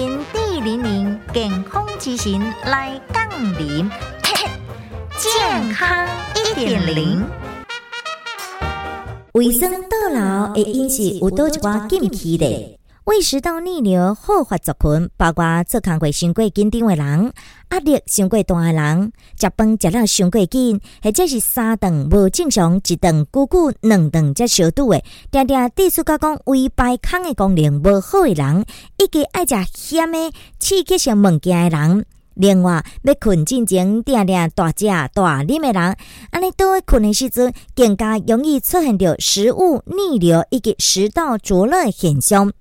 零零健康之行来杠铃，健康一点零。卫生到老的饮食有多一寡禁忌的？胃食道逆流好发族群，包括做工过伤过紧张的人、压力伤过大的人、食饭食了伤过紧，或者是三顿无正常，一顿久久两顿才小肚的，定定地书甲讲胃排空的功能无好的人，以及爱食咸的刺激性物件的人。另外，要困进前定定大食大啉的人，安尼多困的时阵，更加容易出现着食物逆流以及食道灼热现象。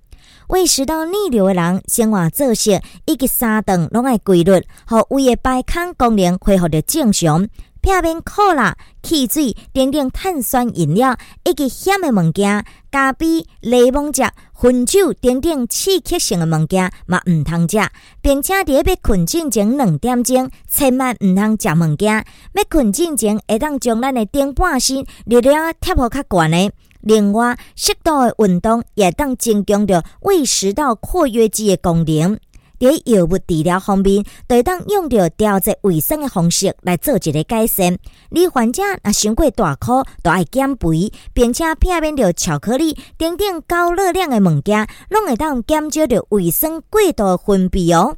胃食道逆流的人，生活作息以及三顿拢爱规律，互胃的排空功能恢复着正常。片面可乐、汽水、等等碳酸饮料以及咸的物件、咖啡、柠檬汁、红酒等等刺激性的物件嘛毋通食，并且伫要困进前两点钟，千万毋通食物件。要困进前，会当将咱的顶半身热量贴好较悬的。另外，适度的运动也当增强着胃食道括约肌的功能。在药物治疗方面，会当用着调节卫生的方式来做一个改善。你患者若伤过大颗，都爱减肥，并且避免着巧克力等等高热量的物件，拢会当减少着卫生过度的分泌哦。